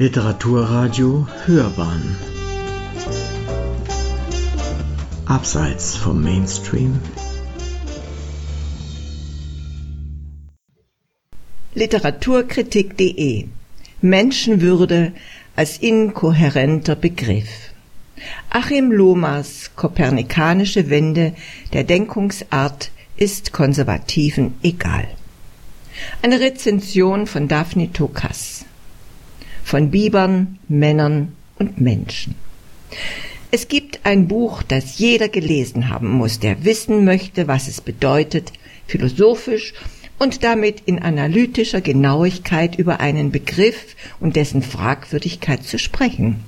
Literaturradio Hörbahn. Abseits vom Mainstream. Literaturkritik.de Menschenwürde als inkohärenter Begriff. Achim Lohmers kopernikanische Wende der Denkungsart ist Konservativen egal. Eine Rezension von Daphne Tokas von Bibern, Männern und Menschen. Es gibt ein Buch, das jeder gelesen haben muss, der wissen möchte, was es bedeutet, philosophisch und damit in analytischer Genauigkeit über einen Begriff und dessen Fragwürdigkeit zu sprechen.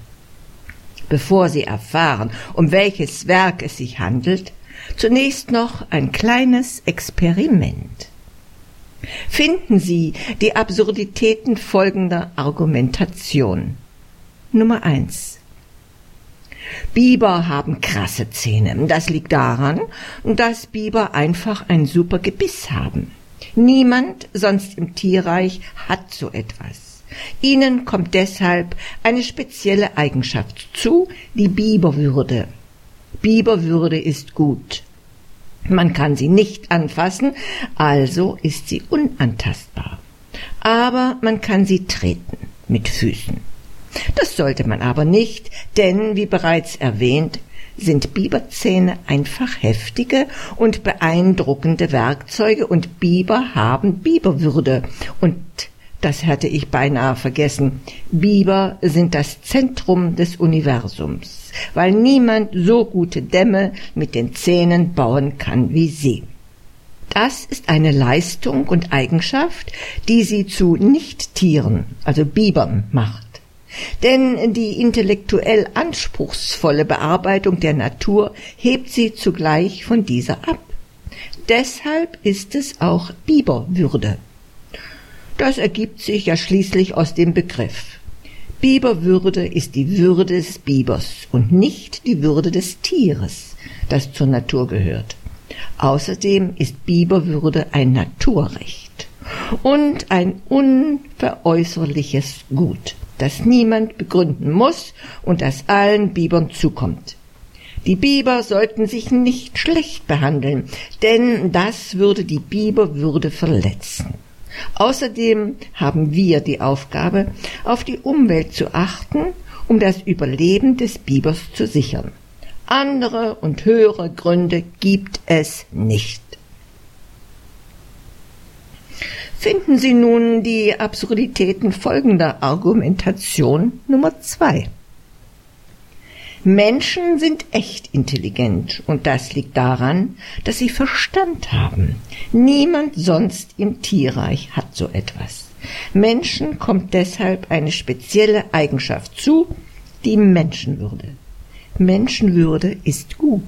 Bevor Sie erfahren, um welches Werk es sich handelt, zunächst noch ein kleines Experiment. Finden Sie die Absurditäten folgender Argumentation. Nummer eins. Biber haben krasse Zähne. Das liegt daran, dass Biber einfach ein super Gebiss haben. Niemand sonst im Tierreich hat so etwas. Ihnen kommt deshalb eine spezielle Eigenschaft zu, die Biberwürde. Biberwürde ist gut. Man kann sie nicht anfassen, also ist sie unantastbar. Aber man kann sie treten mit Füßen. Das sollte man aber nicht, denn wie bereits erwähnt, sind Biberzähne einfach heftige und beeindruckende Werkzeuge und Biber haben Biberwürde und das hatte ich beinahe vergessen. Biber sind das Zentrum des Universums, weil niemand so gute Dämme mit den Zähnen bauen kann wie sie. Das ist eine Leistung und Eigenschaft, die sie zu Nichttieren, also Bibern, macht. Denn die intellektuell anspruchsvolle Bearbeitung der Natur hebt sie zugleich von dieser ab. Deshalb ist es auch Biberwürde. Das ergibt sich ja schließlich aus dem Begriff. Biberwürde ist die Würde des Bibers und nicht die Würde des Tieres, das zur Natur gehört. Außerdem ist Biberwürde ein Naturrecht und ein unveräußerliches Gut, das niemand begründen muss und das allen Bibern zukommt. Die Biber sollten sich nicht schlecht behandeln, denn das würde die Biberwürde verletzen. Außerdem haben wir die Aufgabe, auf die Umwelt zu achten, um das Überleben des Bibers zu sichern. Andere und höhere Gründe gibt es nicht. Finden Sie nun die Absurditäten folgender Argumentation Nummer zwei. Menschen sind echt intelligent und das liegt daran, dass sie Verstand haben. Niemand sonst im Tierreich hat so etwas. Menschen kommt deshalb eine spezielle Eigenschaft zu, die Menschenwürde. Menschenwürde ist gut.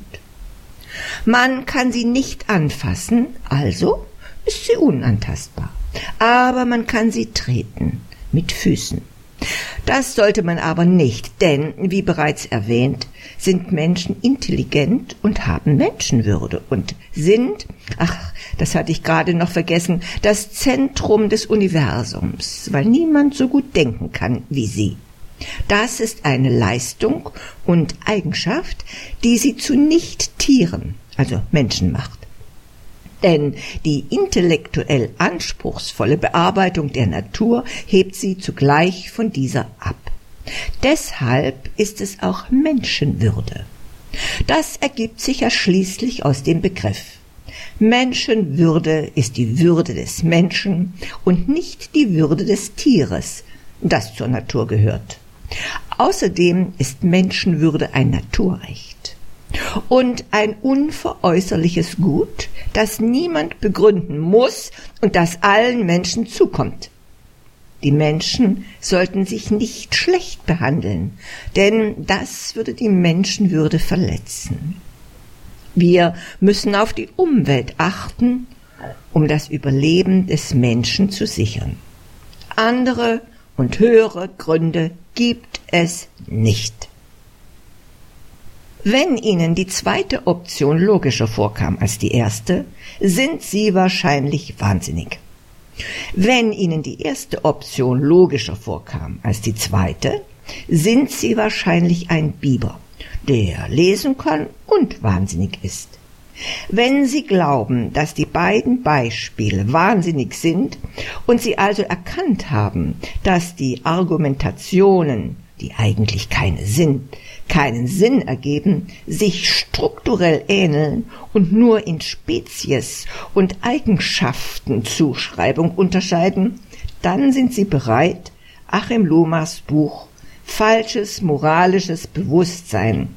Man kann sie nicht anfassen, also ist sie unantastbar. Aber man kann sie treten mit Füßen. Das sollte man aber nicht, denn, wie bereits erwähnt, sind Menschen intelligent und haben Menschenwürde und sind, ach, das hatte ich gerade noch vergessen, das Zentrum des Universums, weil niemand so gut denken kann wie sie. Das ist eine Leistung und Eigenschaft, die sie zu Nicht-Tieren, also Menschen macht denn die intellektuell anspruchsvolle Bearbeitung der Natur hebt sie zugleich von dieser ab. Deshalb ist es auch Menschenwürde. Das ergibt sich ja schließlich aus dem Begriff. Menschenwürde ist die Würde des Menschen und nicht die Würde des Tieres, das zur Natur gehört. Außerdem ist Menschenwürde ein Naturrecht und ein unveräußerliches Gut, das niemand begründen muss und das allen Menschen zukommt. Die Menschen sollten sich nicht schlecht behandeln, denn das würde die Menschenwürde verletzen. Wir müssen auf die Umwelt achten, um das Überleben des Menschen zu sichern. Andere und höhere Gründe gibt es nicht. Wenn Ihnen die zweite Option logischer vorkam als die erste, sind Sie wahrscheinlich wahnsinnig. Wenn Ihnen die erste Option logischer vorkam als die zweite, sind Sie wahrscheinlich ein Biber, der lesen kann und wahnsinnig ist. Wenn Sie glauben, dass die beiden Beispiele wahnsinnig sind und Sie also erkannt haben, dass die Argumentationen, die eigentlich keine sind, keinen Sinn ergeben, sich strukturell ähneln und nur in Spezies und Eigenschaftenzuschreibung unterscheiden, dann sind Sie bereit, Achim Lomas Buch Falsches moralisches Bewusstsein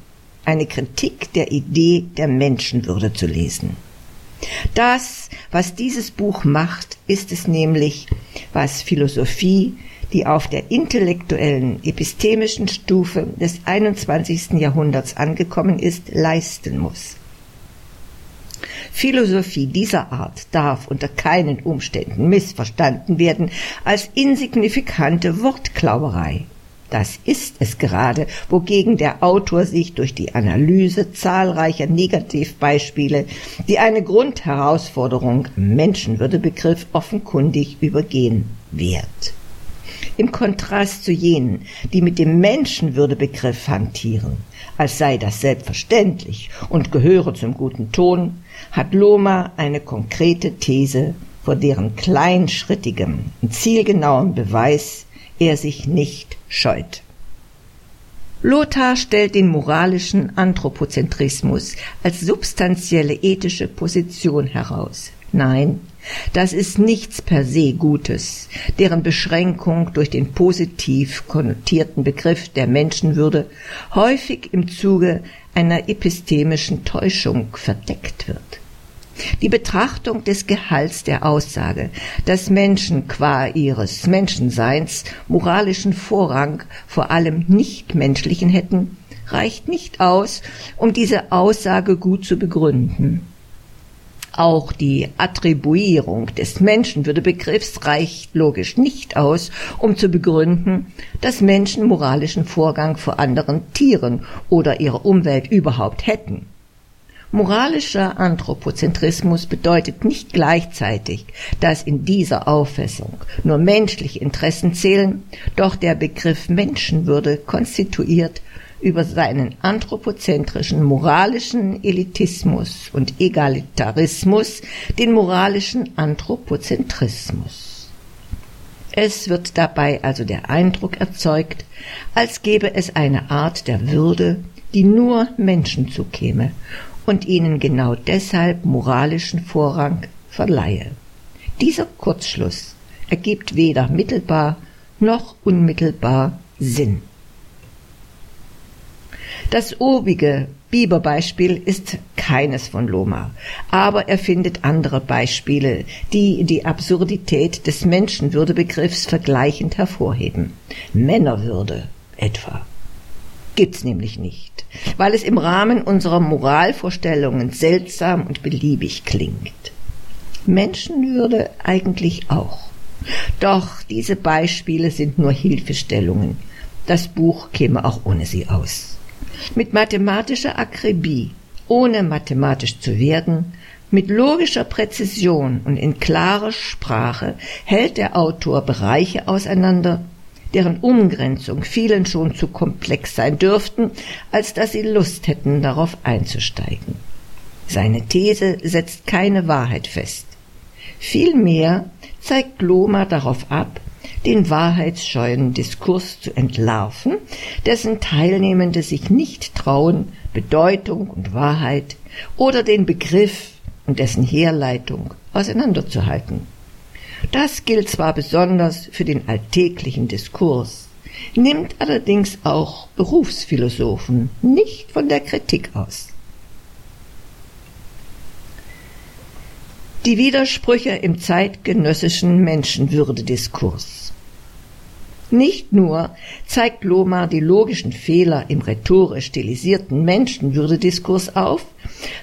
eine Kritik der Idee der Menschenwürde zu lesen. Das, was dieses Buch macht, ist es nämlich, was Philosophie, die auf der intellektuellen, epistemischen Stufe des 21. Jahrhunderts angekommen ist, leisten muss. Philosophie dieser Art darf unter keinen Umständen missverstanden werden als insignifikante Wortklauerei. Das ist es gerade, wogegen der Autor sich durch die Analyse zahlreicher Negativbeispiele, die eine Grundherausforderung Menschenwürdebegriff offenkundig übergehen, wehrt. Im Kontrast zu jenen, die mit dem Menschenwürdebegriff hantieren, als sei das selbstverständlich und gehöre zum guten Ton, hat Loma eine konkrete These, vor deren kleinschrittigem und zielgenauem Beweis er sich nicht scheut. Lothar stellt den moralischen Anthropozentrismus als substanzielle ethische Position heraus. Nein, das ist nichts per se Gutes, deren Beschränkung durch den positiv konnotierten Begriff der Menschenwürde häufig im Zuge einer epistemischen Täuschung verdeckt wird. Die Betrachtung des Gehalts der Aussage, dass Menschen qua ihres Menschenseins moralischen Vorrang vor allem Nichtmenschlichen hätten, reicht nicht aus, um diese Aussage gut zu begründen. Auch die Attribuierung des Menschenwürdebegriffs reicht logisch nicht aus, um zu begründen, dass Menschen moralischen Vorgang vor anderen Tieren oder ihrer Umwelt überhaupt hätten. Moralischer Anthropozentrismus bedeutet nicht gleichzeitig, dass in dieser Auffassung nur menschliche Interessen zählen, doch der Begriff Menschenwürde konstituiert über seinen anthropozentrischen moralischen Elitismus und Egalitarismus den moralischen Anthropozentrismus. Es wird dabei also der Eindruck erzeugt, als gäbe es eine Art der Würde, die nur Menschen zukäme und ihnen genau deshalb moralischen Vorrang verleihe. Dieser Kurzschluss ergibt weder mittelbar noch unmittelbar Sinn. Das obige Biberbeispiel ist keines von Loma, aber er findet andere Beispiele, die die Absurdität des Menschenwürdebegriffs vergleichend hervorheben. Männerwürde etwa gibt's nämlich nicht, weil es im Rahmen unserer Moralvorstellungen seltsam und beliebig klingt. Menschenwürde eigentlich auch. Doch diese Beispiele sind nur Hilfestellungen. Das Buch käme auch ohne sie aus. Mit mathematischer Akribie, ohne mathematisch zu werden, mit logischer Präzision und in klarer Sprache hält der Autor Bereiche auseinander, deren Umgrenzung vielen schon zu komplex sein dürften, als dass sie Lust hätten, darauf einzusteigen. Seine These setzt keine Wahrheit fest. Vielmehr zeigt Gloma darauf ab, den wahrheitsscheuen Diskurs zu entlarven, dessen Teilnehmende sich nicht trauen, Bedeutung und Wahrheit oder den Begriff und dessen Herleitung auseinanderzuhalten. Das gilt zwar besonders für den alltäglichen Diskurs, nimmt allerdings auch Berufsphilosophen nicht von der Kritik aus. Die Widersprüche im zeitgenössischen Menschenwürdediskurs. Nicht nur zeigt Lohmar die logischen Fehler im rhetorisch stilisierten Menschenwürdediskurs auf,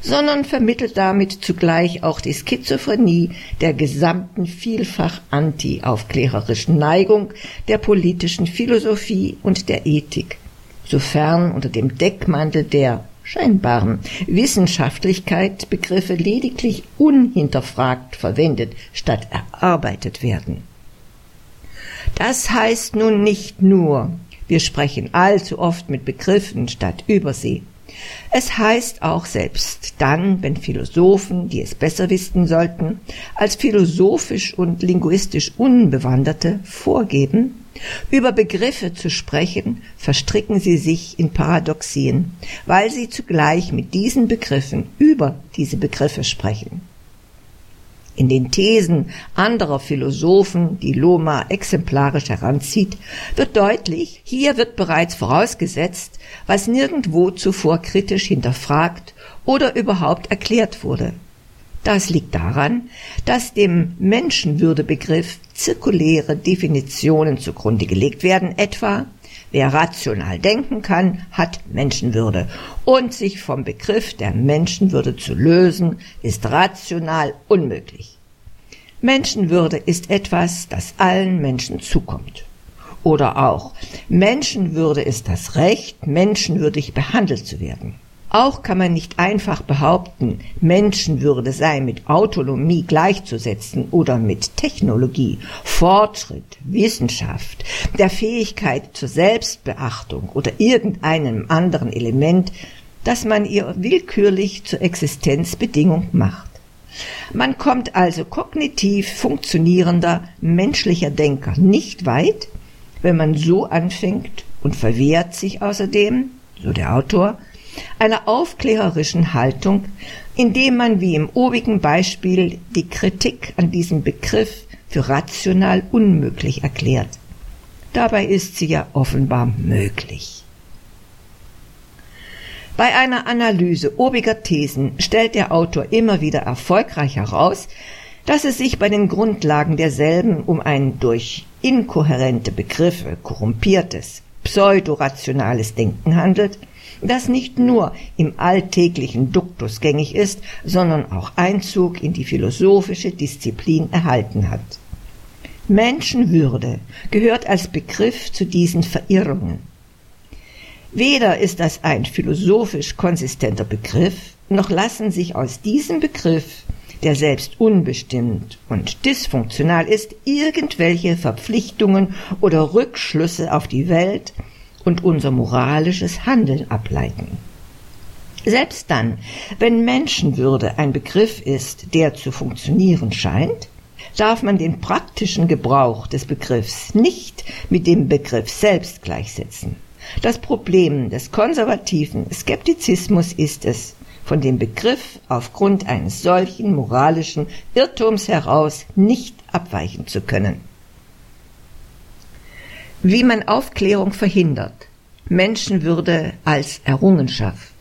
sondern vermittelt damit zugleich auch die Schizophrenie der gesamten vielfach anti-aufklärerischen Neigung der politischen Philosophie und der Ethik, sofern unter dem Deckmantel der scheinbaren Wissenschaftlichkeit Begriffe lediglich unhinterfragt verwendet statt erarbeitet werden. Das heißt nun nicht nur, wir sprechen allzu oft mit Begriffen statt über sie. Es heißt auch selbst dann, wenn Philosophen, die es besser wissen sollten, als philosophisch und linguistisch Unbewanderte vorgeben, über Begriffe zu sprechen, verstricken sie sich in Paradoxien, weil sie zugleich mit diesen Begriffen über diese Begriffe sprechen. In den Thesen anderer Philosophen, die Loma exemplarisch heranzieht, wird deutlich, hier wird bereits vorausgesetzt, was nirgendwo zuvor kritisch hinterfragt oder überhaupt erklärt wurde. Das liegt daran, dass dem Menschenwürdebegriff zirkuläre Definitionen zugrunde gelegt werden, etwa Wer rational denken kann, hat Menschenwürde. Und sich vom Begriff der Menschenwürde zu lösen, ist rational unmöglich. Menschenwürde ist etwas, das allen Menschen zukommt. Oder auch Menschenwürde ist das Recht, menschenwürdig behandelt zu werden. Auch kann man nicht einfach behaupten, Menschenwürde sei mit Autonomie gleichzusetzen oder mit Technologie, Fortschritt, Wissenschaft, der Fähigkeit zur Selbstbeachtung oder irgendeinem anderen Element, das man ihr willkürlich zur Existenzbedingung macht. Man kommt also kognitiv funktionierender menschlicher Denker nicht weit, wenn man so anfängt und verwehrt sich außerdem, so der Autor, einer aufklärerischen Haltung, indem man wie im obigen Beispiel die Kritik an diesem Begriff für rational unmöglich erklärt. Dabei ist sie ja offenbar möglich. Bei einer Analyse obiger Thesen stellt der Autor immer wieder erfolgreich heraus, dass es sich bei den Grundlagen derselben um ein durch inkohärente Begriffe korrumpiertes, pseudorationales Denken handelt, das nicht nur im alltäglichen Duktus gängig ist, sondern auch Einzug in die philosophische Disziplin erhalten hat. Menschenwürde gehört als Begriff zu diesen Verirrungen. Weder ist das ein philosophisch konsistenter Begriff, noch lassen sich aus diesem Begriff, der selbst unbestimmt und dysfunktional ist, irgendwelche Verpflichtungen oder Rückschlüsse auf die Welt, und unser moralisches Handeln ableiten. Selbst dann, wenn Menschenwürde ein Begriff ist, der zu funktionieren scheint, darf man den praktischen Gebrauch des Begriffs nicht mit dem Begriff selbst gleichsetzen. Das Problem des konservativen Skeptizismus ist es, von dem Begriff aufgrund eines solchen moralischen Irrtums heraus nicht abweichen zu können. Wie man Aufklärung verhindert. Menschenwürde als Errungenschaft.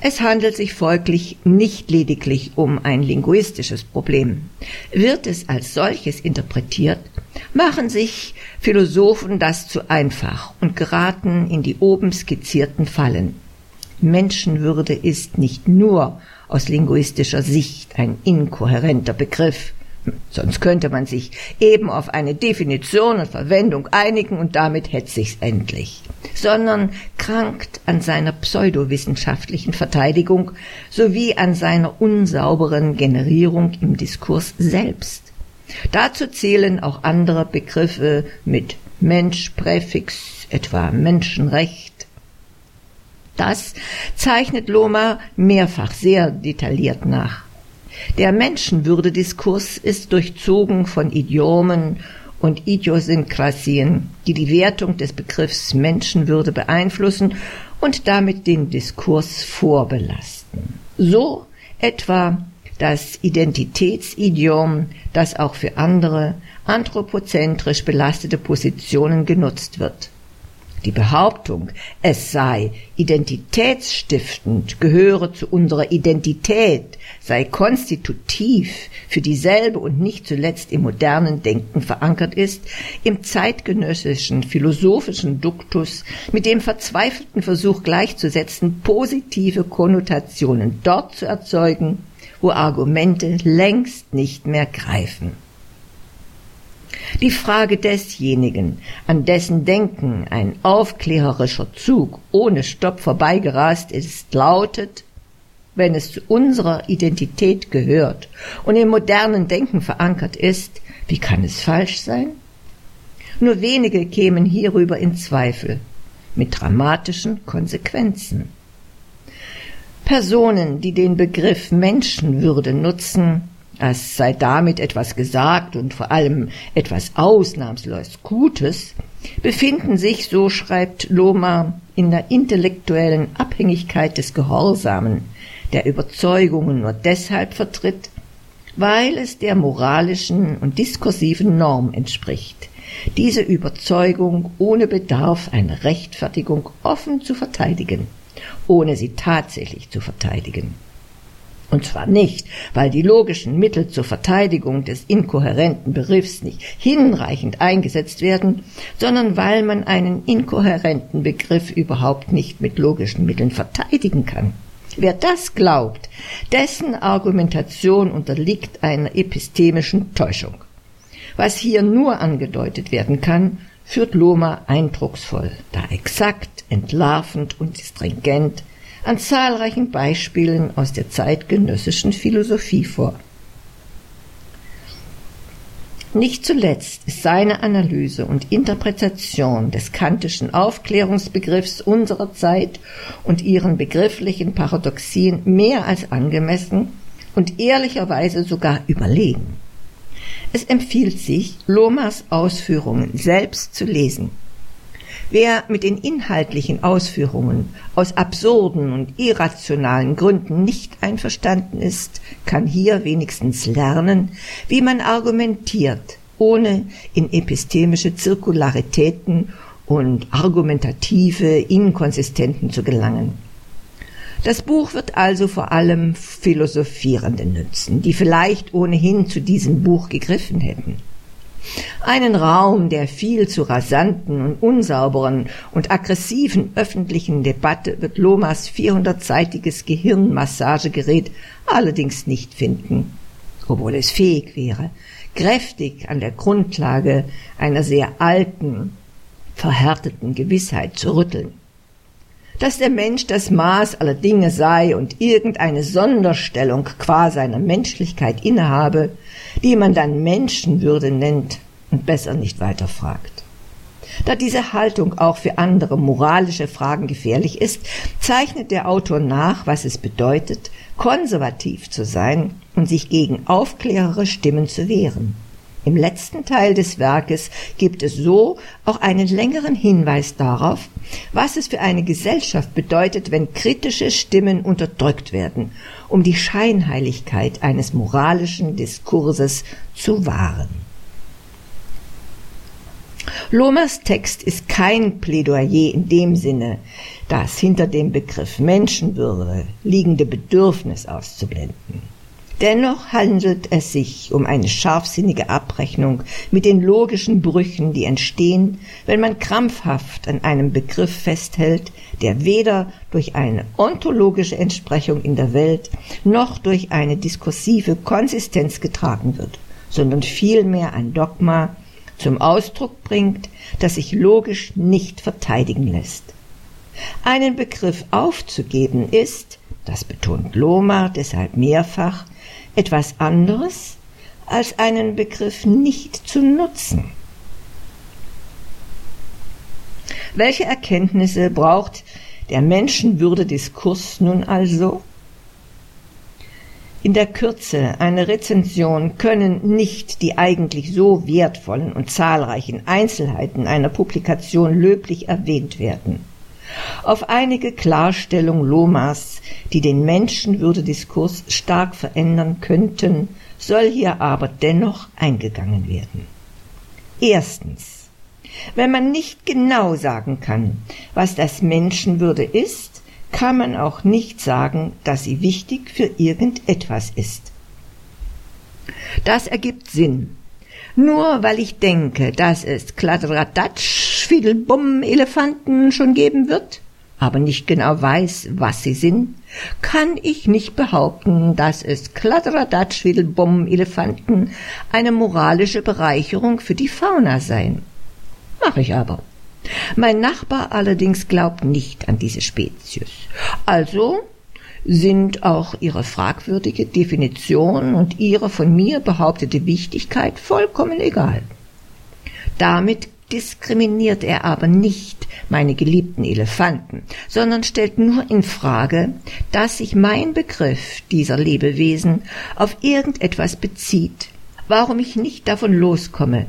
Es handelt sich folglich nicht lediglich um ein linguistisches Problem. Wird es als solches interpretiert, machen sich Philosophen das zu einfach und geraten in die oben skizzierten Fallen. Menschenwürde ist nicht nur aus linguistischer Sicht ein inkohärenter Begriff, Sonst könnte man sich eben auf eine Definition und Verwendung einigen und damit hätte sich's endlich. Sondern krankt an seiner pseudowissenschaftlichen Verteidigung sowie an seiner unsauberen Generierung im Diskurs selbst. Dazu zählen auch andere Begriffe mit Menschpräfix, etwa Menschenrecht. Das zeichnet Lohmer mehrfach sehr detailliert nach. Der Menschenwürdediskurs ist durchzogen von Idiomen und Idiosynkrasien, die die Wertung des Begriffs Menschenwürde beeinflussen und damit den Diskurs vorbelasten. So etwa das Identitätsidiom, das auch für andere anthropozentrisch belastete Positionen genutzt wird. Die Behauptung, es sei identitätsstiftend, gehöre zu unserer Identität, sei konstitutiv für dieselbe und nicht zuletzt im modernen Denken verankert ist, im zeitgenössischen philosophischen Duktus mit dem verzweifelten Versuch gleichzusetzen, positive Konnotationen dort zu erzeugen, wo Argumente längst nicht mehr greifen. Die Frage desjenigen, an dessen Denken ein aufklärerischer Zug ohne Stopp vorbeigerast ist, lautet, wenn es zu unserer Identität gehört und im modernen Denken verankert ist, wie kann es falsch sein? Nur wenige kämen hierüber in Zweifel, mit dramatischen Konsequenzen. Personen, die den Begriff Menschenwürde nutzen, als sei damit etwas gesagt und vor allem etwas ausnahmslos Gutes, befinden sich, so schreibt Loma, in der intellektuellen Abhängigkeit des Gehorsamen, der Überzeugungen nur deshalb vertritt, weil es der moralischen und diskursiven Norm entspricht, diese Überzeugung ohne Bedarf einer Rechtfertigung offen zu verteidigen, ohne sie tatsächlich zu verteidigen. Und zwar nicht, weil die logischen Mittel zur Verteidigung des inkohärenten Begriffs nicht hinreichend eingesetzt werden, sondern weil man einen inkohärenten Begriff überhaupt nicht mit logischen Mitteln verteidigen kann. Wer das glaubt, dessen Argumentation unterliegt einer epistemischen Täuschung. Was hier nur angedeutet werden kann, führt Loma eindrucksvoll, da exakt, entlarvend und stringent an zahlreichen Beispielen aus der zeitgenössischen Philosophie vor. Nicht zuletzt ist seine Analyse und Interpretation des kantischen Aufklärungsbegriffs unserer Zeit und ihren begrifflichen Paradoxien mehr als angemessen und ehrlicherweise sogar überlegen. Es empfiehlt sich, Lomas Ausführungen selbst zu lesen. Wer mit den inhaltlichen Ausführungen aus absurden und irrationalen Gründen nicht einverstanden ist, kann hier wenigstens lernen, wie man argumentiert, ohne in epistemische Zirkularitäten und argumentative Inkonsistenten zu gelangen. Das Buch wird also vor allem Philosophierenden nützen, die vielleicht ohnehin zu diesem Buch gegriffen hätten. Einen Raum der viel zu rasanten und unsauberen und aggressiven öffentlichen Debatte wird Lomas 400-seitiges Gehirnmassagegerät allerdings nicht finden, obwohl es fähig wäre, kräftig an der Grundlage einer sehr alten, verhärteten Gewissheit zu rütteln. Dass der Mensch das Maß aller Dinge sei und irgendeine Sonderstellung qua seiner Menschlichkeit innehabe, die man dann Menschenwürde nennt und besser nicht weiter fragt. Da diese Haltung auch für andere moralische Fragen gefährlich ist, zeichnet der Autor nach, was es bedeutet, konservativ zu sein und sich gegen aufklärere Stimmen zu wehren. Im letzten Teil des Werkes gibt es so auch einen längeren Hinweis darauf, was es für eine Gesellschaft bedeutet, wenn kritische Stimmen unterdrückt werden, um die Scheinheiligkeit eines moralischen Diskurses zu wahren. Lohmers Text ist kein Plädoyer in dem Sinne, das hinter dem Begriff Menschenwürde liegende Bedürfnis auszublenden. Dennoch handelt es sich um eine scharfsinnige Abrechnung mit den logischen Brüchen, die entstehen, wenn man krampfhaft an einem Begriff festhält, der weder durch eine ontologische Entsprechung in der Welt noch durch eine diskursive Konsistenz getragen wird, sondern vielmehr ein Dogma zum Ausdruck bringt, das sich logisch nicht verteidigen lässt. Einen Begriff aufzugeben ist, das betont Lohmar deshalb mehrfach, etwas anderes als einen Begriff nicht zu nutzen. Welche Erkenntnisse braucht der Menschenwürde-Diskurs nun also? In der Kürze einer Rezension können nicht die eigentlich so wertvollen und zahlreichen Einzelheiten einer Publikation löblich erwähnt werden. Auf einige Klarstellung Lomas, die den Menschenwürdediskurs stark verändern könnten, soll hier aber dennoch eingegangen werden. Erstens. Wenn man nicht genau sagen kann, was das Menschenwürde ist, kann man auch nicht sagen, dass sie wichtig für irgendetwas ist. Das ergibt Sinn. Nur weil ich denke, dass es Kladderadatsch, Fidelbum, Elefanten schon geben wird, aber nicht genau weiß, was sie sind, kann ich nicht behaupten, dass es Kladderadatsch-Elefanten eine moralische Bereicherung für die Fauna seien. Mach ich aber. Mein Nachbar allerdings glaubt nicht an diese Spezies. Also sind auch ihre fragwürdige Definition und ihre von mir behauptete Wichtigkeit vollkommen egal. Damit diskriminiert er aber nicht meine geliebten Elefanten, sondern stellt nur in Frage, dass sich mein Begriff dieser Lebewesen auf irgendetwas bezieht, warum ich nicht davon loskomme,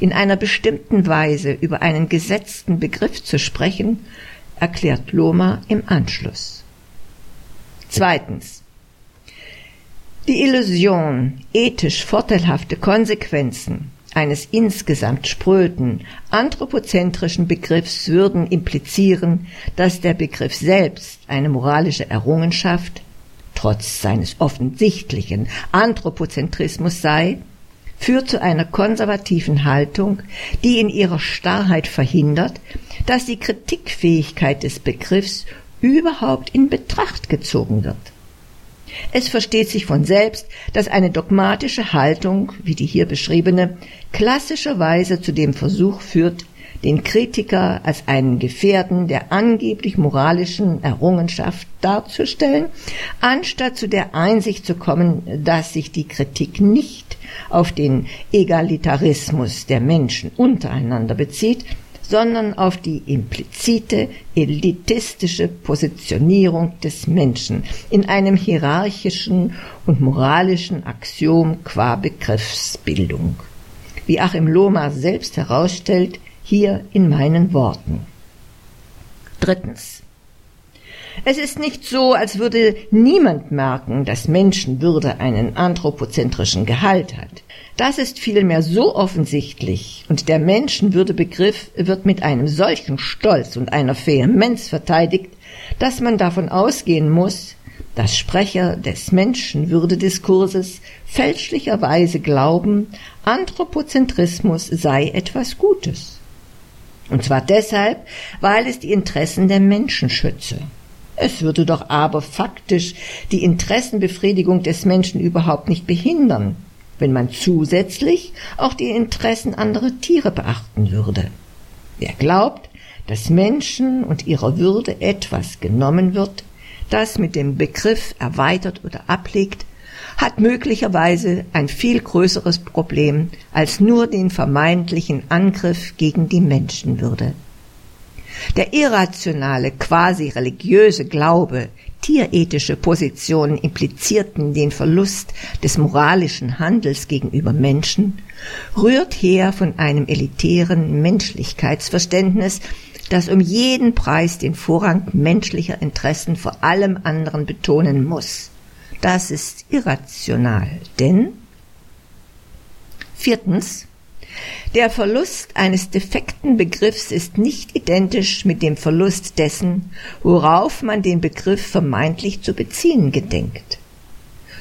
in einer bestimmten Weise über einen gesetzten Begriff zu sprechen, erklärt Loma im Anschluss. Zweitens. Die Illusion, ethisch vorteilhafte Konsequenzen eines insgesamt spröden, anthropozentrischen Begriffs würden implizieren, dass der Begriff selbst eine moralische Errungenschaft, trotz seines offensichtlichen Anthropozentrismus sei, führt zu einer konservativen Haltung, die in ihrer Starrheit verhindert, dass die Kritikfähigkeit des Begriffs überhaupt in Betracht gezogen wird. Es versteht sich von selbst, dass eine dogmatische Haltung, wie die hier beschriebene, klassischerweise zu dem Versuch führt, den Kritiker als einen Gefährden der angeblich moralischen Errungenschaft darzustellen, anstatt zu der Einsicht zu kommen, dass sich die Kritik nicht auf den Egalitarismus der Menschen untereinander bezieht, sondern auf die implizite elitistische Positionierung des Menschen in einem hierarchischen und moralischen Axiom qua Begriffsbildung. Wie Achim Lohmer selbst herausstellt, hier in meinen Worten. Drittens. Es ist nicht so, als würde niemand merken, dass Menschenwürde einen anthropozentrischen Gehalt hat. Das ist vielmehr so offensichtlich und der Menschenwürdebegriff wird mit einem solchen Stolz und einer Vehemenz verteidigt, dass man davon ausgehen muss, dass Sprecher des Menschenwürdediskurses fälschlicherweise glauben, Anthropozentrismus sei etwas Gutes. Und zwar deshalb, weil es die Interessen der Menschen schütze. Es würde doch aber faktisch die Interessenbefriedigung des Menschen überhaupt nicht behindern, wenn man zusätzlich auch die Interessen anderer Tiere beachten würde. Wer glaubt, dass Menschen und ihrer Würde etwas genommen wird, das mit dem Begriff erweitert oder ablegt, hat möglicherweise ein viel größeres Problem als nur den vermeintlichen Angriff gegen die Menschenwürde. Der irrationale, quasi religiöse Glaube, tierethische Positionen implizierten den Verlust des moralischen Handels gegenüber Menschen, rührt her von einem elitären Menschlichkeitsverständnis, das um jeden Preis den Vorrang menschlicher Interessen vor allem anderen betonen muss. Das ist irrational, denn viertens der Verlust eines defekten Begriffs ist nicht identisch mit dem Verlust dessen, worauf man den Begriff vermeintlich zu beziehen gedenkt.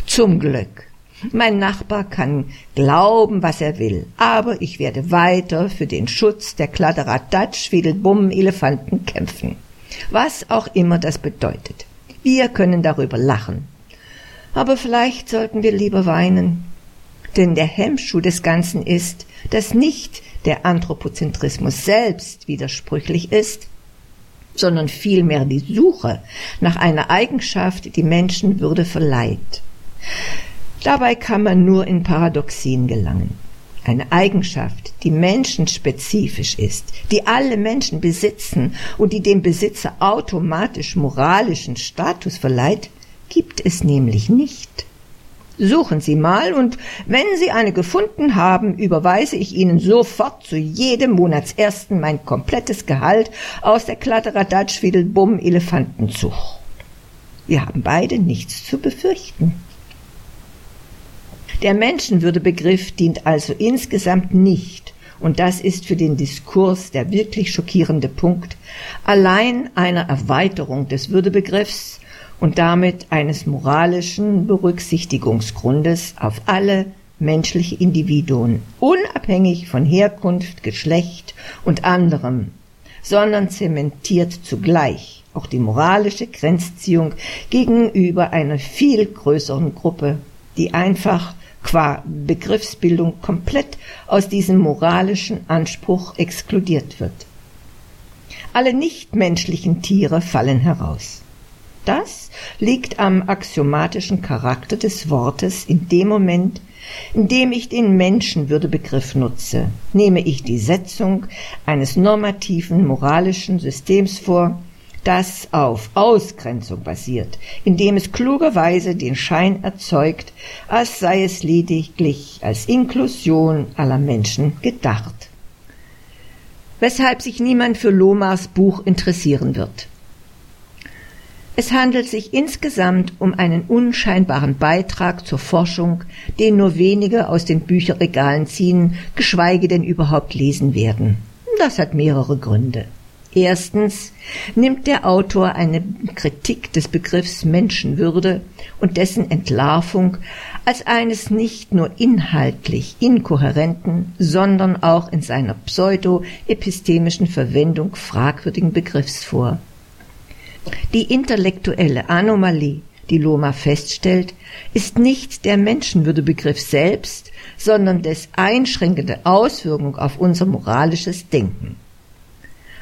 Zum Glück. Mein Nachbar kann glauben, was er will, aber ich werde weiter für den Schutz der Kladderadatsch Fiedelbumm Elefanten kämpfen. Was auch immer das bedeutet. Wir können darüber lachen. Aber vielleicht sollten wir lieber weinen. Denn der Hemmschuh des Ganzen ist, dass nicht der Anthropozentrismus selbst widersprüchlich ist, sondern vielmehr die Suche nach einer Eigenschaft, die Menschenwürde verleiht. Dabei kann man nur in Paradoxien gelangen. Eine Eigenschaft, die menschenspezifisch ist, die alle Menschen besitzen und die dem Besitzer automatisch moralischen Status verleiht, gibt es nämlich nicht. Suchen Sie mal und wenn Sie eine gefunden haben, überweise ich Ihnen sofort zu jedem Monatsersten mein komplettes Gehalt aus der Kladderadatsch-Fiedelbumm Elefantenzucht. Wir haben beide nichts zu befürchten. Der Menschenwürdebegriff dient also insgesamt nicht, und das ist für den Diskurs der wirklich schockierende Punkt, allein einer Erweiterung des Würdebegriffs, und damit eines moralischen Berücksichtigungsgrundes auf alle menschliche Individuen, unabhängig von Herkunft, Geschlecht und anderem, sondern zementiert zugleich auch die moralische Grenzziehung gegenüber einer viel größeren Gruppe, die einfach qua Begriffsbildung komplett aus diesem moralischen Anspruch exkludiert wird. Alle nichtmenschlichen Tiere fallen heraus. Das liegt am axiomatischen Charakter des Wortes in dem Moment, in dem ich den Menschenwürdebegriff nutze, nehme ich die Setzung eines normativen moralischen Systems vor, das auf Ausgrenzung basiert, indem es klugerweise den Schein erzeugt, als sei es lediglich als Inklusion aller Menschen gedacht. Weshalb sich niemand für Lomas Buch interessieren wird. Es handelt sich insgesamt um einen unscheinbaren Beitrag zur Forschung, den nur wenige aus den Bücherregalen ziehen, geschweige denn überhaupt lesen werden. Das hat mehrere Gründe. Erstens nimmt der Autor eine Kritik des Begriffs Menschenwürde und dessen Entlarvung als eines nicht nur inhaltlich inkohärenten, sondern auch in seiner pseudo-epistemischen Verwendung fragwürdigen Begriffs vor. Die intellektuelle Anomalie, die Loma feststellt, ist nicht der Menschenwürdebegriff selbst, sondern des einschränkende Auswirkung auf unser moralisches Denken.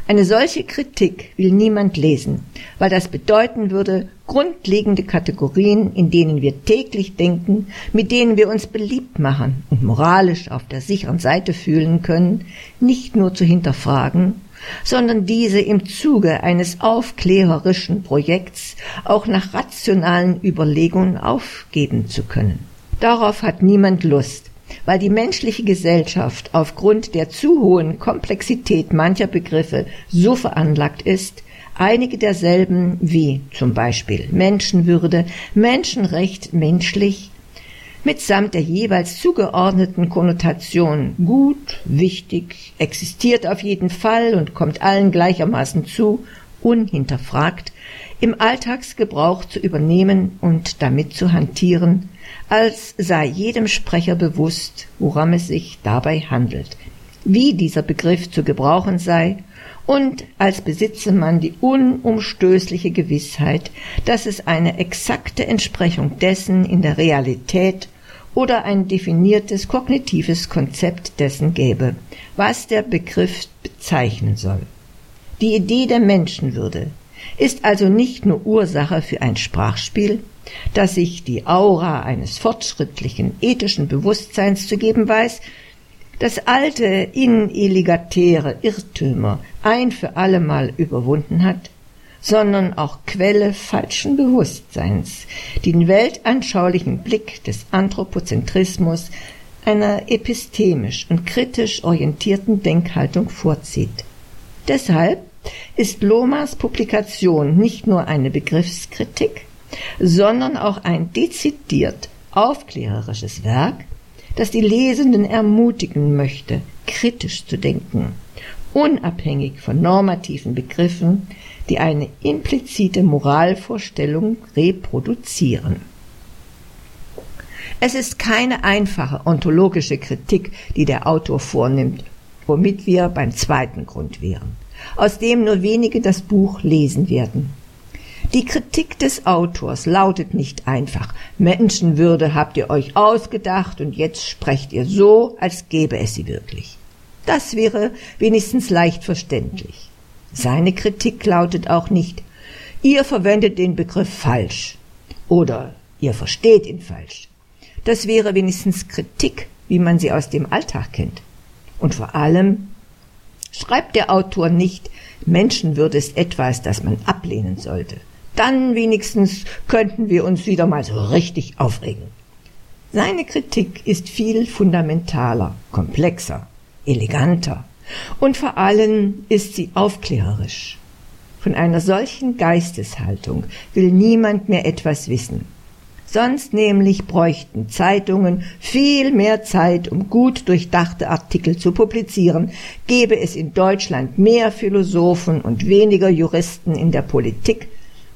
Eine solche Kritik will niemand lesen, weil das bedeuten würde, grundlegende Kategorien, in denen wir täglich denken, mit denen wir uns beliebt machen und moralisch auf der sicheren Seite fühlen können, nicht nur zu hinterfragen, sondern diese im Zuge eines aufklärerischen Projekts auch nach rationalen Überlegungen aufgeben zu können. Darauf hat niemand Lust, weil die menschliche Gesellschaft aufgrund der zu hohen Komplexität mancher Begriffe so veranlagt ist, einige derselben wie zum Beispiel Menschenwürde, Menschenrecht, menschlich mitsamt der jeweils zugeordneten Konnotation gut, wichtig, existiert auf jeden Fall und kommt allen gleichermaßen zu, unhinterfragt, im Alltagsgebrauch zu übernehmen und damit zu hantieren, als sei jedem Sprecher bewusst, woran es sich dabei handelt, wie dieser Begriff zu gebrauchen sei, und als besitze man die unumstößliche Gewissheit, dass es eine exakte Entsprechung dessen in der Realität oder ein definiertes kognitives Konzept dessen gäbe, was der Begriff bezeichnen soll. Die Idee der Menschenwürde ist also nicht nur Ursache für ein Sprachspiel, das sich die Aura eines fortschrittlichen ethischen Bewusstseins zu geben weiß, das alte ineligatäre Irrtümer ein für allemal überwunden hat, sondern auch Quelle falschen Bewusstseins, die den weltanschaulichen Blick des Anthropozentrismus einer epistemisch und kritisch orientierten Denkhaltung vorzieht. Deshalb ist Lomas Publikation nicht nur eine Begriffskritik, sondern auch ein dezidiert aufklärerisches Werk, das die Lesenden ermutigen möchte, kritisch zu denken, unabhängig von normativen Begriffen, die eine implizite Moralvorstellung reproduzieren. Es ist keine einfache ontologische Kritik, die der Autor vornimmt, womit wir beim zweiten Grund wären, aus dem nur wenige das Buch lesen werden. Die Kritik des Autors lautet nicht einfach Menschenwürde habt ihr euch ausgedacht und jetzt sprecht ihr so, als gäbe es sie wirklich. Das wäre wenigstens leicht verständlich. Seine Kritik lautet auch nicht, ihr verwendet den Begriff falsch oder ihr versteht ihn falsch. Das wäre wenigstens Kritik, wie man sie aus dem Alltag kennt. Und vor allem schreibt der Autor nicht, Menschenwürde ist etwas, das man ablehnen sollte. Dann wenigstens könnten wir uns wieder mal so richtig aufregen. Seine Kritik ist viel fundamentaler, komplexer, eleganter, und vor allem ist sie aufklärerisch. Von einer solchen Geisteshaltung will niemand mehr etwas wissen. Sonst nämlich bräuchten Zeitungen viel mehr Zeit, um gut durchdachte Artikel zu publizieren, gäbe es in Deutschland mehr Philosophen und weniger Juristen in der Politik,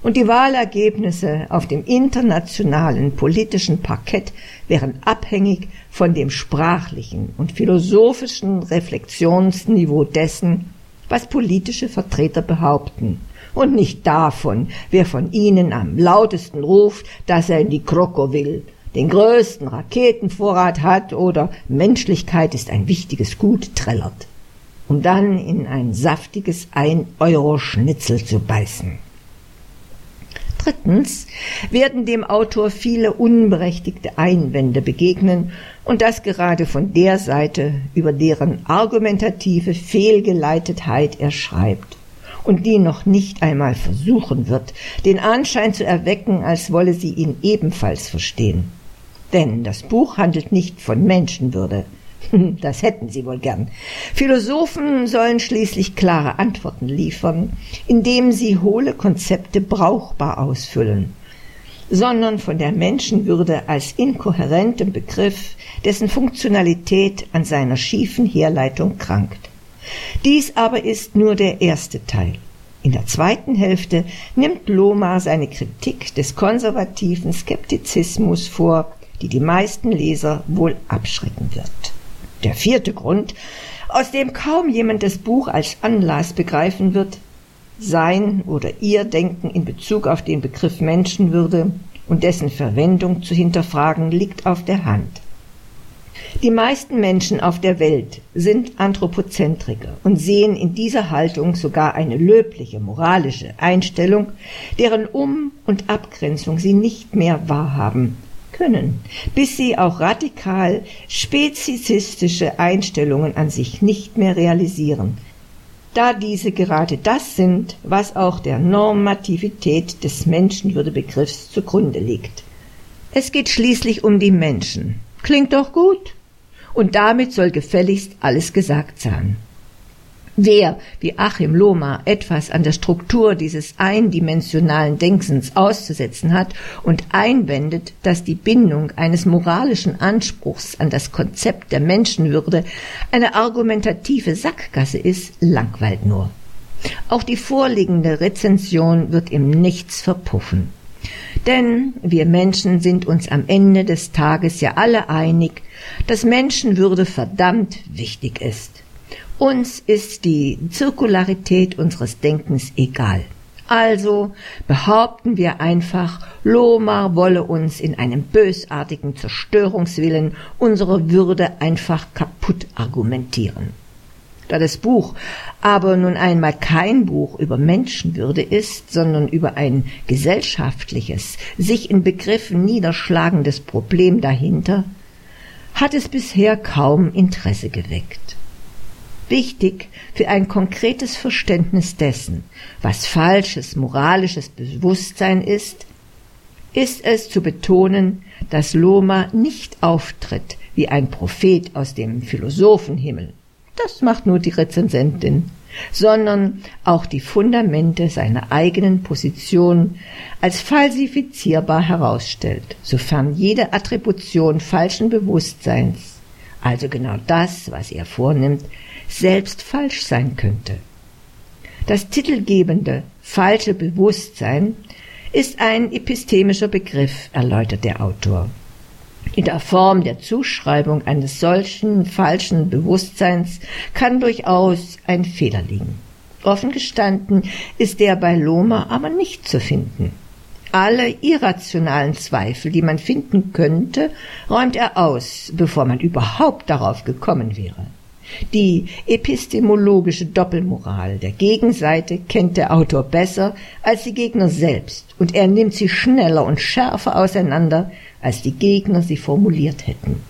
und die Wahlergebnisse auf dem internationalen politischen Parkett wären abhängig von dem sprachlichen und philosophischen Reflexionsniveau dessen, was politische Vertreter behaupten, und nicht davon, wer von ihnen am lautesten ruft, dass er in die Kroko will, den größten Raketenvorrat hat oder Menschlichkeit ist ein wichtiges Gut trällert, um dann in ein saftiges Ein-Euro-Schnitzel zu beißen. Drittens werden dem Autor viele unberechtigte Einwände begegnen und das gerade von der Seite, über deren argumentative Fehlgeleitetheit er schreibt und die noch nicht einmal versuchen wird, den Anschein zu erwecken, als wolle sie ihn ebenfalls verstehen. Denn das Buch handelt nicht von Menschenwürde. Das hätten sie wohl gern. Philosophen sollen schließlich klare Antworten liefern, indem sie hohle Konzepte brauchbar ausfüllen, sondern von der Menschenwürde als inkohärentem Begriff, dessen Funktionalität an seiner schiefen Herleitung krankt. Dies aber ist nur der erste Teil. In der zweiten Hälfte nimmt Lohmar seine Kritik des konservativen Skeptizismus vor, die die meisten Leser wohl abschrecken wird. Der vierte Grund, aus dem kaum jemand das Buch als Anlass begreifen wird, sein oder ihr Denken in Bezug auf den Begriff Menschenwürde und dessen Verwendung zu hinterfragen, liegt auf der Hand. Die meisten Menschen auf der Welt sind Anthropozentriker und sehen in dieser Haltung sogar eine löbliche moralische Einstellung, deren Um- und Abgrenzung sie nicht mehr wahrhaben können, bis sie auch radikal spezizistische Einstellungen an sich nicht mehr realisieren, da diese gerade das sind, was auch der Normativität des Menschenwürdebegriffs zugrunde liegt. Es geht schließlich um die Menschen. Klingt doch gut. Und damit soll gefälligst alles gesagt sein. Wer, wie Achim Lohmer, etwas an der Struktur dieses eindimensionalen Denkens auszusetzen hat und einwendet, dass die Bindung eines moralischen Anspruchs an das Konzept der Menschenwürde eine argumentative Sackgasse ist, langweilt nur. Auch die vorliegende Rezension wird im Nichts verpuffen. Denn wir Menschen sind uns am Ende des Tages ja alle einig, dass Menschenwürde verdammt wichtig ist. Uns ist die Zirkularität unseres Denkens egal. Also behaupten wir einfach, Lomar wolle uns in einem bösartigen Zerstörungswillen unsere Würde einfach kaputt argumentieren. Da das Buch aber nun einmal kein Buch über Menschenwürde ist, sondern über ein gesellschaftliches, sich in Begriffen niederschlagendes Problem dahinter, hat es bisher kaum Interesse geweckt wichtig für ein konkretes Verständnis dessen, was falsches moralisches Bewusstsein ist, ist es zu betonen, dass Loma nicht auftritt wie ein Prophet aus dem Philosophenhimmel. Das macht nur die Rezensentin, sondern auch die Fundamente seiner eigenen Position als falsifizierbar herausstellt, sofern jede Attribution falschen Bewusstseins, also genau das, was er vornimmt, selbst falsch sein könnte. Das titelgebende falsche Bewusstsein ist ein epistemischer Begriff, erläutert der Autor. In der Form der Zuschreibung eines solchen falschen Bewusstseins kann durchaus ein Fehler liegen. Offen gestanden ist der bei Loma aber nicht zu finden. Alle irrationalen Zweifel, die man finden könnte, räumt er aus, bevor man überhaupt darauf gekommen wäre. Die epistemologische Doppelmoral der Gegenseite kennt der Autor besser als die Gegner selbst, und er nimmt sie schneller und schärfer auseinander, als die Gegner sie formuliert hätten.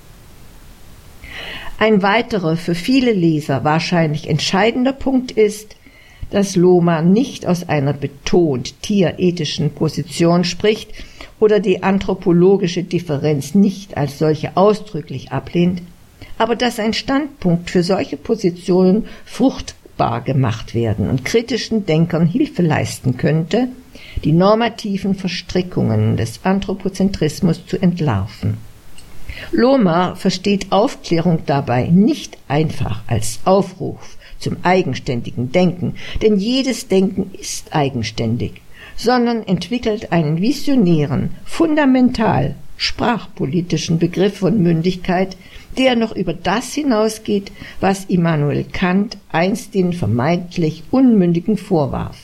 Ein weiterer für viele Leser wahrscheinlich entscheidender Punkt ist, dass Lohmer nicht aus einer betont tierethischen Position spricht oder die anthropologische Differenz nicht als solche ausdrücklich ablehnt, aber dass ein Standpunkt für solche Positionen fruchtbar gemacht werden und kritischen Denkern Hilfe leisten könnte, die normativen Verstrickungen des Anthropozentrismus zu entlarven. Lohmer versteht Aufklärung dabei nicht einfach als Aufruf zum eigenständigen Denken, denn jedes Denken ist eigenständig, sondern entwickelt einen visionären, fundamental sprachpolitischen Begriff von Mündigkeit, der noch über das hinausgeht, was Immanuel Kant einst den vermeintlich Unmündigen vorwarf.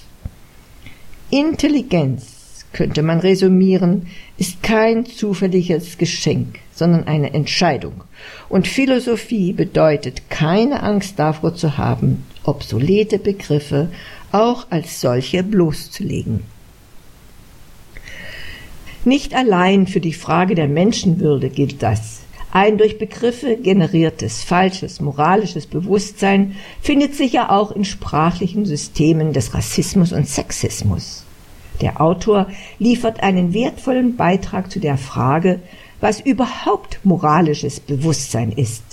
Intelligenz, könnte man resümieren, ist kein zufälliges Geschenk, sondern eine Entscheidung. Und Philosophie bedeutet keine Angst davor zu haben, obsolete Begriffe auch als solche bloßzulegen. Nicht allein für die Frage der Menschenwürde gilt das. Ein durch Begriffe generiertes falsches moralisches Bewusstsein findet sich ja auch in sprachlichen Systemen des Rassismus und Sexismus. Der Autor liefert einen wertvollen Beitrag zu der Frage, was überhaupt moralisches Bewusstsein ist.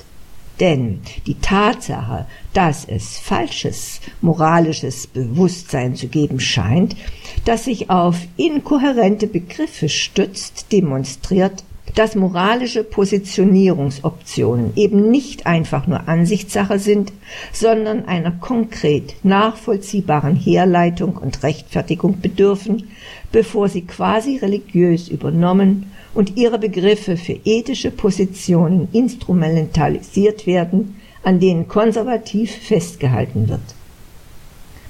Denn die Tatsache, dass es falsches moralisches Bewusstsein zu geben scheint, das sich auf inkohärente Begriffe stützt, demonstriert, dass moralische Positionierungsoptionen eben nicht einfach nur Ansichtssache sind, sondern einer konkret nachvollziehbaren Herleitung und Rechtfertigung bedürfen, bevor sie quasi religiös übernommen und ihre Begriffe für ethische Positionen instrumentalisiert werden, an denen konservativ festgehalten wird.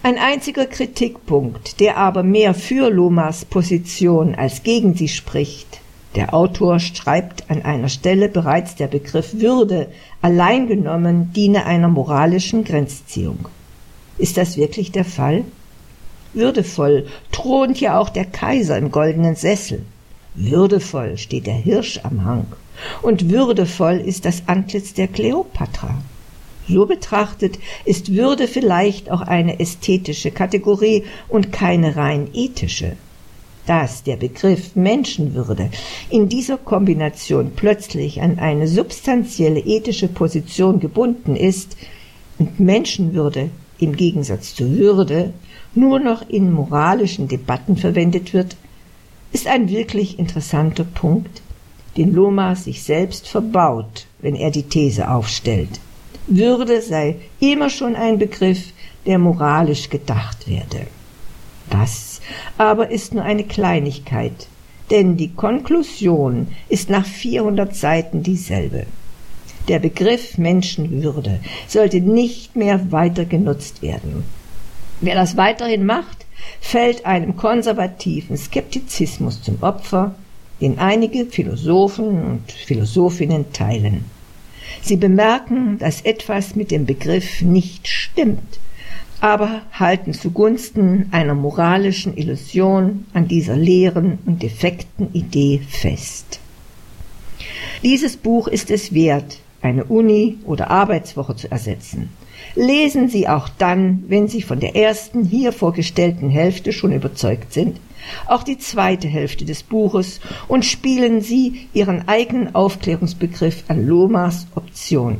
Ein einziger Kritikpunkt, der aber mehr für Lomas Position als gegen sie spricht. Der Autor schreibt an einer Stelle bereits der Begriff Würde allein genommen diene einer moralischen Grenzziehung. Ist das wirklich der Fall? Würdevoll thront ja auch der Kaiser im goldenen Sessel. Würdevoll steht der Hirsch am Hang. Und würdevoll ist das Antlitz der Kleopatra. So betrachtet ist Würde vielleicht auch eine ästhetische Kategorie und keine rein ethische. Dass der Begriff Menschenwürde in dieser Kombination plötzlich an eine substanzielle ethische Position gebunden ist und Menschenwürde im Gegensatz zu Würde nur noch in moralischen Debatten verwendet wird, ist ein wirklich interessanter Punkt, den Loma sich selbst verbaut, wenn er die These aufstellt. Würde sei immer schon ein Begriff, der moralisch gedacht werde. Das aber ist nur eine Kleinigkeit, denn die Konklusion ist nach 400 Seiten dieselbe. Der Begriff Menschenwürde sollte nicht mehr weiter genutzt werden. Wer das weiterhin macht, fällt einem konservativen Skeptizismus zum Opfer, den einige Philosophen und Philosophinnen teilen. Sie bemerken, dass etwas mit dem Begriff nicht stimmt, aber halten zugunsten einer moralischen Illusion an dieser leeren und defekten Idee fest. Dieses Buch ist es wert, eine Uni oder Arbeitswoche zu ersetzen. Lesen Sie auch dann, wenn Sie von der ersten hier vorgestellten Hälfte schon überzeugt sind, auch die zweite Hälfte des Buches und spielen Sie Ihren eigenen Aufklärungsbegriff an Lomas Option.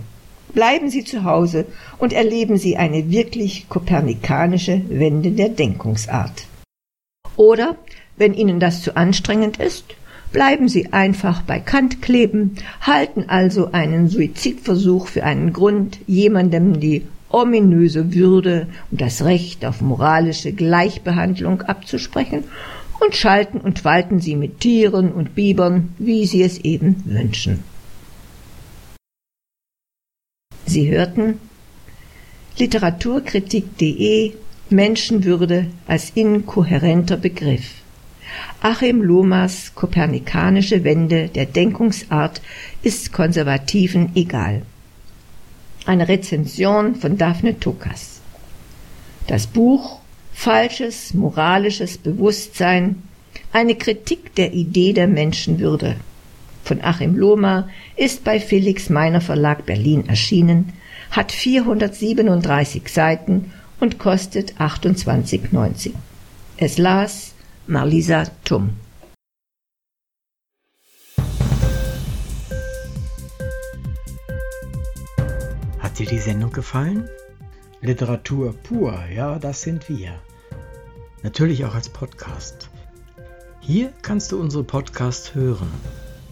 Bleiben Sie zu Hause und erleben Sie eine wirklich kopernikanische Wende der Denkungsart. Oder, wenn Ihnen das zu anstrengend ist, bleiben Sie einfach bei Kant kleben, halten also einen Suizidversuch für einen Grund, jemandem die ominöse Würde und das Recht auf moralische Gleichbehandlung abzusprechen und schalten und walten sie mit Tieren und Bibern, wie sie es eben wünschen. Sie hörten Literaturkritik.de Menschenwürde als inkohärenter Begriff. Achim Lohmers kopernikanische Wende der Denkungsart ist Konservativen egal. Eine Rezension von Daphne Tokas. Das Buch Falsches moralisches Bewusstsein, eine Kritik der Idee der Menschenwürde von Achim Lohmer ist bei Felix Meiner Verlag Berlin erschienen, hat 437 Seiten und kostet 28,90. Es las Marlisa Tum. Hat dir die Sendung gefallen? Literatur pur, ja, das sind wir. Natürlich auch als Podcast. Hier kannst du unsere Podcasts hören.